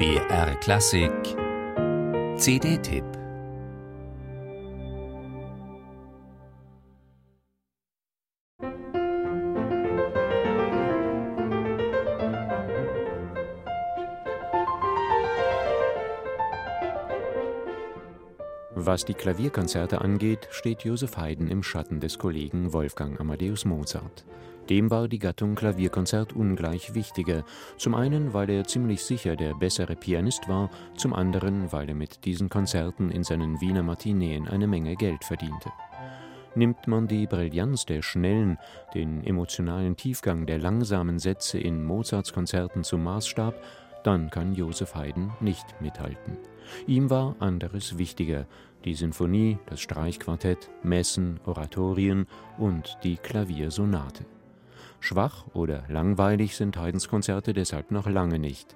BR Klassik CD-Tipp Was die Klavierkonzerte angeht, steht Joseph Haydn im Schatten des Kollegen Wolfgang Amadeus Mozart. Dem war die Gattung Klavierkonzert ungleich wichtiger, zum einen, weil er ziemlich sicher der bessere Pianist war, zum anderen, weil er mit diesen Konzerten in seinen Wiener Matineen eine Menge Geld verdiente. Nimmt man die Brillanz der schnellen, den emotionalen Tiefgang der langsamen Sätze in Mozarts Konzerten zum Maßstab, dann kann Joseph Haydn nicht mithalten. Ihm war anderes wichtiger, die Sinfonie, das Streichquartett, Messen, Oratorien und die Klaviersonate. Schwach oder langweilig sind Haydns Konzerte deshalb noch lange nicht.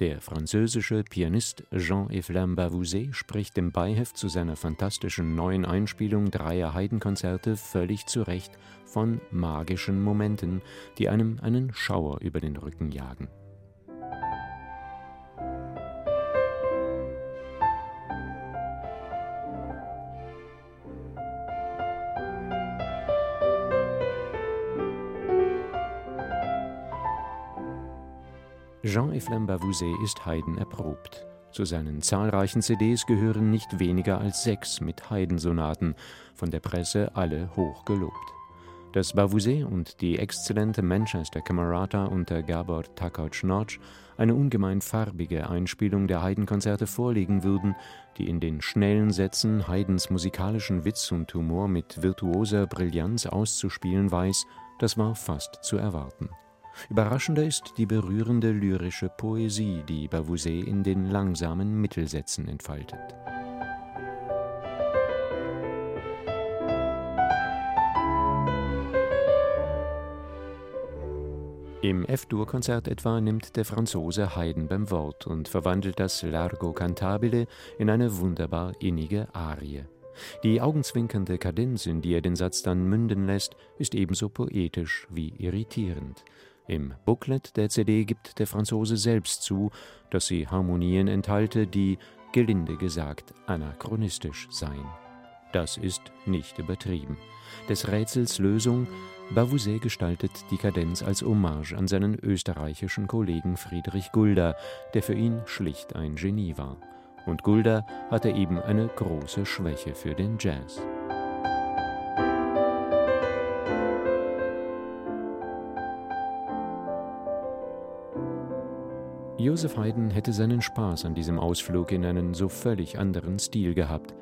Der französische Pianist Jean-Eflamme Bavouzet spricht im Beiheft zu seiner fantastischen neuen Einspielung dreier Haydn-Konzerte völlig zu Recht von magischen Momenten, die einem einen Schauer über den Rücken jagen. Jean-Eflamme Bavouzet ist Haydn erprobt. Zu seinen zahlreichen CDs gehören nicht weniger als sechs mit Haydn-Sonaten, von der Presse alle hoch gelobt. Dass Bavouzet und die exzellente Manchester Camerata unter Gabor Takacs-Notch eine ungemein farbige Einspielung der Haydn-Konzerte vorlegen würden, die in den schnellen Sätzen Haydns musikalischen Witz und Humor mit virtuoser Brillanz auszuspielen weiß, das war fast zu erwarten. Überraschender ist die berührende lyrische Poesie, die Bavouzet in den langsamen Mittelsätzen entfaltet. Im F-Dur-Konzert etwa nimmt der Franzose Haydn beim Wort und verwandelt das Largo Cantabile in eine wunderbar innige Arie. Die augenzwinkernde Kadenz, in die er den Satz dann münden lässt, ist ebenso poetisch wie irritierend. Im Booklet der CD gibt der Franzose selbst zu, dass sie Harmonien enthalte, die, gelinde gesagt, anachronistisch seien. Das ist nicht übertrieben. Des Rätsels Lösung Bavouzet gestaltet die Kadenz als Hommage an seinen österreichischen Kollegen Friedrich Gulda, der für ihn schlicht ein Genie war. Und Gulda hatte eben eine große Schwäche für den Jazz. Joseph Haydn hätte seinen Spaß an diesem Ausflug in einen so völlig anderen Stil gehabt.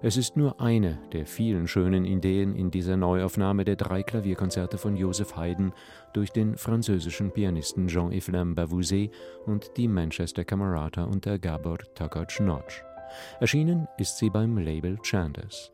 Es ist nur eine der vielen schönen Ideen in dieser Neuaufnahme der drei Klavierkonzerte von Joseph Haydn durch den französischen Pianisten Jean-Eflamme Bavouzet und die Manchester Camerata unter Gabor Takacs-Notch. Erschienen ist sie beim Label Chandos.